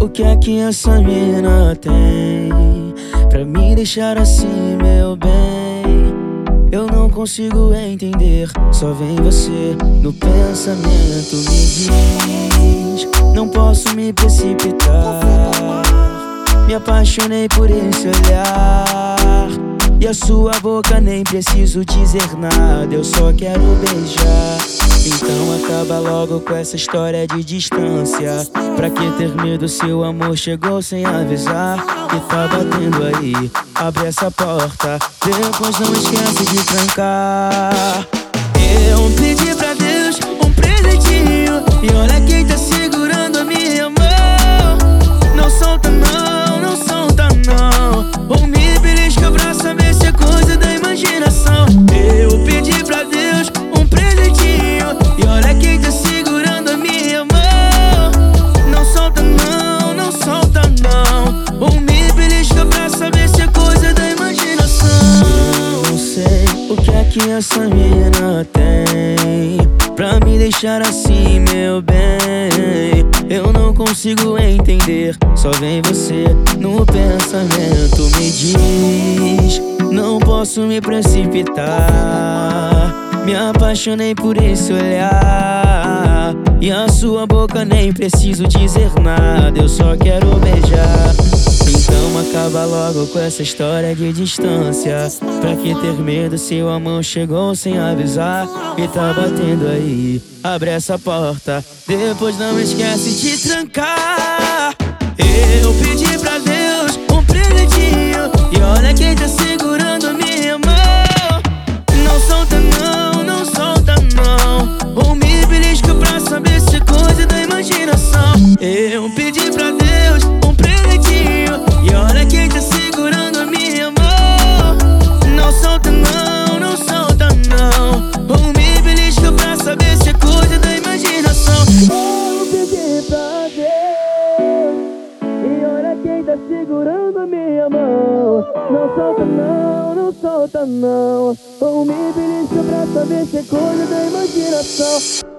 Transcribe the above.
o que é que essa mina tem Pra me deixar assim, meu bem? Eu não consigo entender Só vem você no pensamento Me diz, não posso me precipitar. Me apaixonei por esse olhar E a sua boca nem preciso dizer nada Eu só quero beijar. Então acaba logo com essa história de distância. Pra que ter medo se o amor chegou sem avisar? Que tá batendo aí, abre essa porta Depois não esquece de trancar que essa menina tem. Pra me deixar assim, meu bem. Eu não consigo entender Só vem você no pensamento. Me diz, não posso me precipitar. Me apaixonei por esse olhar. E a sua boca nem preciso dizer nada. Eu só quero Então acaba logo com essa história de distância. Pra que ter medo se o amor chegou sem avisar? E tá batendo aí, abre essa porta. Depois não esquece de trancar. Eu pedi pra Deus um presentinho. E olha quem tá segurando a minha mão. Não solta não Eu pedi pra Deus segurando a minha mão. Não solta não, não solta não. Ou me belisca pra saber se é coisa da imaginação